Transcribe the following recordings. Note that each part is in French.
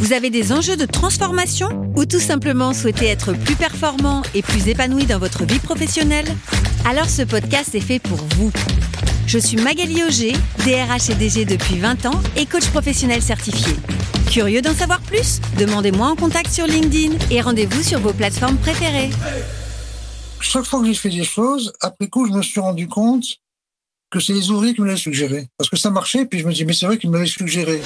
vous avez des enjeux de transformation ou tout simplement souhaitez être plus performant et plus épanoui dans votre vie professionnelle? Alors ce podcast est fait pour vous. Je suis Magali Auger, DRH et DG depuis 20 ans et coach professionnel certifié. Curieux d'en savoir plus? Demandez-moi en contact sur LinkedIn et rendez-vous sur vos plateformes préférées. Chaque fois que j'ai fait des choses, après coup, je me suis rendu compte que c'est les ouvriers qui me l'avaient suggéré. Parce que ça marchait, puis je me dis, mais c'est vrai qu'ils me l'avaient suggéré.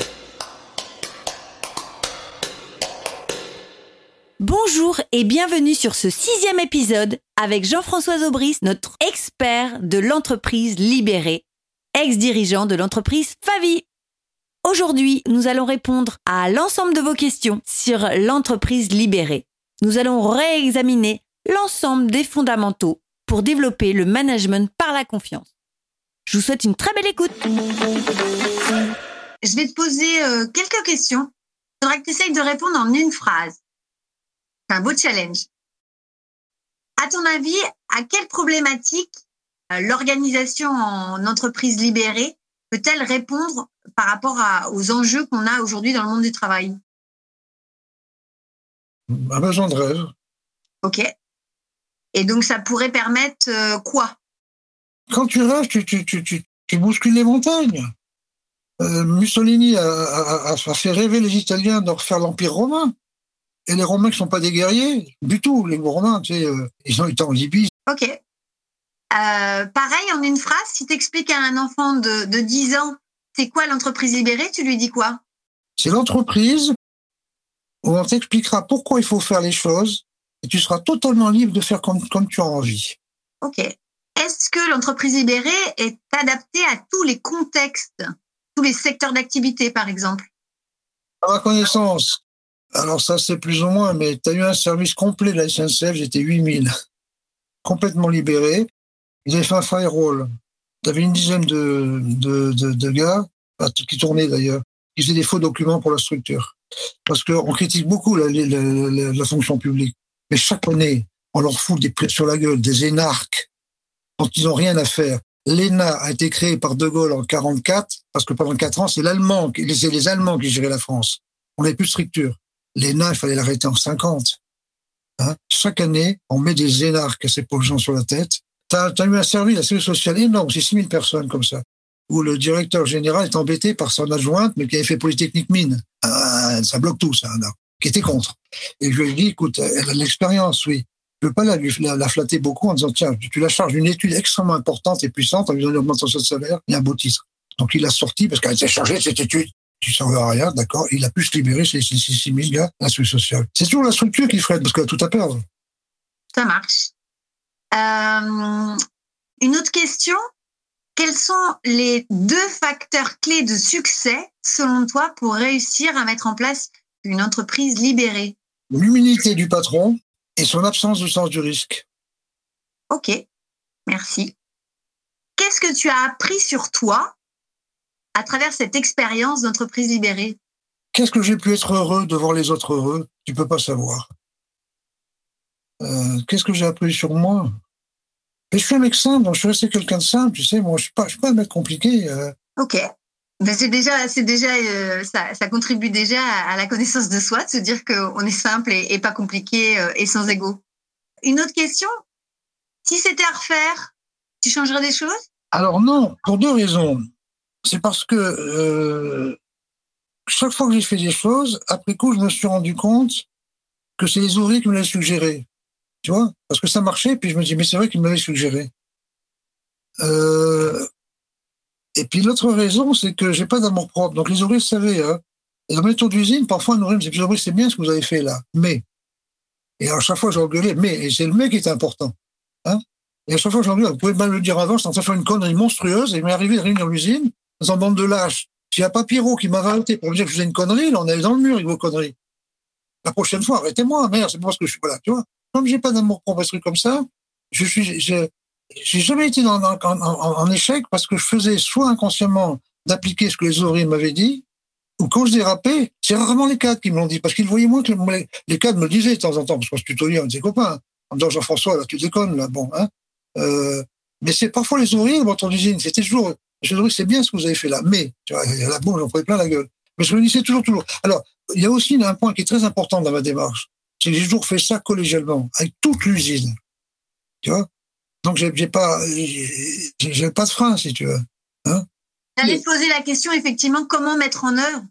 Bonjour et bienvenue sur ce sixième épisode avec Jean-François Aubry, notre expert de l'entreprise libérée, ex-dirigeant de l'entreprise Favi. Aujourd'hui, nous allons répondre à l'ensemble de vos questions sur l'entreprise libérée. Nous allons réexaminer l'ensemble des fondamentaux pour développer le management par la confiance. Je vous souhaite une très belle écoute. Je vais te poser euh, quelques questions. Il faudra que tu essayes de répondre en une phrase. Un beau challenge. À ton avis, à quelle problématique euh, l'organisation en entreprise libérée peut-elle répondre par rapport à- aux enjeux qu'on a aujourd'hui dans le monde du travail? Un besoin de rêve. Ok. Et donc, ça pourrait permettre euh, quoi? Quand tu rêves, tu, tu, tu, tu, tu bouscules les montagnes. Euh, Mussolini a- a fait rêver les Italiens de refaire l'Empire romain. Et les Romains qui sont pas des guerriers, du tout. Les Romains, tu sais, euh, ils ont été en Libye. Ok. Euh, pareil, en une phrase, si tu expliques à un enfant de, de 10 ans c'est quoi l'entreprise libérée, tu lui dis quoi? C'est l'entreprise où on t'expliquera pourquoi il faut faire les choses et tu seras totalement libre de faire comme, comme tu as envie. Ok. Est-ce que l'entreprise libérée est adaptée à tous les contextes, tous les secteurs d'activité, par exemple? À ma connaissance, alors ça c'est plus ou moins, mais tu as eu un service complet de la SNCF, j'étais 8000, complètement libéré. Ils avaient fait un firewall. Tu avais une dizaine de, de, de, gars, qui tournaient d'ailleurs, qui faisaient des faux documents pour la structure. Parce qu'on critique beaucoup la, la, fonction publique. Mais chaque année, on leur fout des plaies sur la gueule, des énarques, dont ils n'ont rien à faire. L'ENA a été créé par De Gaulle en 44, parce que pendant quatre ans, c'est l'Allemand, c'est les Allemands qui géraient la France. On n'avait plus de structure. L'ENA, il fallait l'arrêter en 50. Hein? Chaque année, on met des énarques à ces pauvres gens sur la tête. Tu as, eu un service, la sécurité sociale énorme, c'est 6000 personnes comme ça, où le directeur général est embêté par son adjointe, mais qui avait fait Polytechnique Mine. Ah, ça bloque tout, ça, qui était contre. Et je lui dit, écoute, elle a de l'expérience, oui. Je veux pas la, la, la flatter beaucoup en disant, tiens, tu la charges d'une étude extrêmement importante et puissante, en lui donnant une augmentation de salaire et un beau titre. Donc il l'a sorti parce qu'elle était chargée de cette étude. Tu ne servais à rien, d'accord Il a pu se libérer, c'est 6 000 gars, la sécurité sociale. C'est toujours la structure qui freine, parce qu'elle a tout à perdre. Ça marche. Euh, une autre question. Quels sont les deux facteurs clés de succès, selon toi, pour réussir à mettre en place une entreprise libérée? L'humilité du patron et son absence de sens du risque. Ok, merci. Qu'est-ce que tu as appris sur toi à travers cette expérience d'entreprise libérée Qu'est-ce que j'ai pu être heureux de voir les autres heureux? Tu peux pas savoir. Euh, Qu'est-ce que j'ai appris sur moi? Mais je suis un mec simple, donc je suis resté quelqu'un de simple, tu sais. Moi, je suis pas, je suis pas un mec compliqué. euh. Ok. Ben c'est déjà, c'est déjà, euh, ça, ça contribue déjà à, à la connaissance de soi, de se dire qu'on est simple et, et pas compliqué euh, et sans ego. Une autre question? Si c'était à refaire, tu changerais des choses? Alors non, pour deux raisons. C'est parce que euh, chaque fois que j'ai fait des choses, après coup, je me suis rendu compte que c'est les ouvriers qui me l'avaient suggéré. Tu vois? Parce que ça marchait, puis je me dis, mais c'est vrai qu'ils me l'avaient suggéré. Euh, et puis l'autre raison, c'est que j'ai pas d'amour propre. Donc les ouvriers savaient. Hein. Et dans mes tours d'usine, parfois, ouvrier me dit, les c'est bien ce que vous avez fait là. Mais. Et à chaque fois, j'engueulais, mais. Et c'est le mais qui est important. Hein et à chaque fois, j'engueule, vous pouvez mal le dire avant, je suis en train de faire une connerie monstrueuse, et il m'est arrivé de réunir l'usine, dans un bande de lâches. S'il n'y a pas qui m'a rajouté pour me dire que je faisais une connerie, là, on est dans le mur avec vos conneries. La prochaine fois, arrêtez-moi, merde, c'est pas parce que je suis pas là, tu vois. Comme j'ai pas d'amour propre, un truc comme ça, je suis, j'ai jamais été dans, en, échec parce que je faisais soit inconsciemment d'appliquer ce que les ouvriers m'avaient dit, ou quand je dérapais, c'est rarement les cadres qui me l'ont dit, parce qu'ils voyaient moins que les, cadres me disaient de temps en temps, parce qu'on se tutoyait, on était copains, en disant Jean-François, là, tu déconnes, là, bon, hein. Euh, mais c'est parfois les ouvriers de votre usine, c'était toujours, je dis, c'est bien ce que vous avez fait là, mais, tu vois, là, bon, j'en prenais plein la gueule. Mais je me disais toujours, toujours. Alors, il y a aussi un point qui est très important dans ma démarche, c'est que j'ai toujours fait ça collégialement, avec toute l'usine. Tu vois Donc, j'ai pas, j'ai pas de frein, si tu veux. Hein J'allais te poser la question, effectivement, comment mettre en œuvre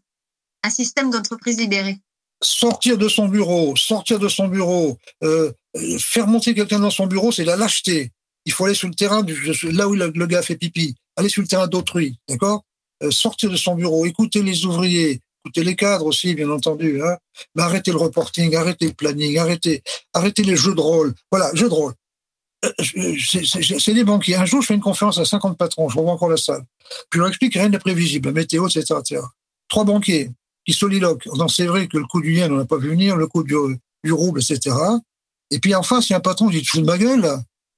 un système d'entreprise libérée? Sortir de son bureau, sortir de son bureau, euh, faire monter quelqu'un dans son bureau, c'est la lâcheté. Il faut aller sur le terrain, du, là où le, gars fait pipi, aller sur le terrain d'autrui, d'accord? Euh, Sortir de son bureau, écouter les ouvriers, écouter les cadres aussi, bien entendu. Hein mais arrêtez le reporting, arrêtez le planning, arrêtez, arrêtez les jeux de rôle. Voilà, jeux de rôle. Euh, c'est des banquiers. Un jour, je fais une conférence à 50 patrons, je revois encore la salle. Puis je leur explique rien n'est prévisible, la météo, etc., etc. Trois banquiers qui soliloquent. C'est vrai que le coût du yen, on n'a pas vu venir, le coût du, du rouble, etc. Et puis en face, il y a un patron qui dit, de ma gueule.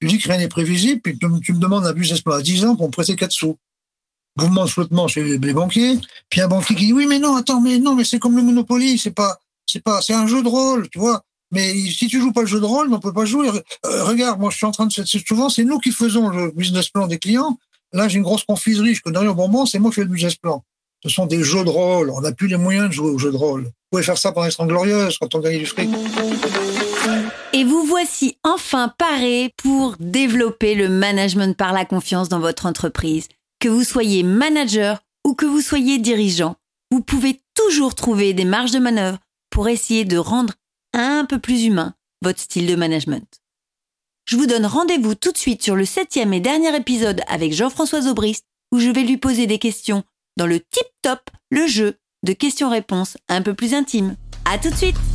Tu dis que rien n'est prévisible, puis tu, me demandes un business plan à 10 ans pour me prêter 4 sous. Mouvement de flottement chez les, banquiers. Puis un banquier qui dit, oui, mais non, attends, mais non, mais c'est comme le Monopoly, c'est pas, c'est pas, c'est un jeu de rôle, tu vois. Mais si tu joues pas le jeu de rôle, on peut pas jouer. Euh, regarde, moi, je suis en train de, souvent, c'est nous qui faisons le business plan des clients. Là, j'ai une grosse confiserie, je connais rien au bonbon, c'est moi qui fais le business plan. Ce sont des jeux de rôle. On n'a plus les moyens de jouer aux jeux de rôle. Vous pouvez faire ça pendant les 30 glorieuses, quand on gagne du fric. Et vous voici enfin paré pour développer le management par la confiance dans votre entreprise. Que vous soyez manager ou que vous soyez dirigeant, vous pouvez toujours trouver des marges de manœuvre pour essayer de rendre un peu plus humain votre style de management. Je vous donne rendez-vous tout de suite sur le septième et dernier épisode avec Jean-François Aubrist où je vais lui poser des questions dans le tip top, le jeu de questions-réponses un peu plus intime. À tout de suite!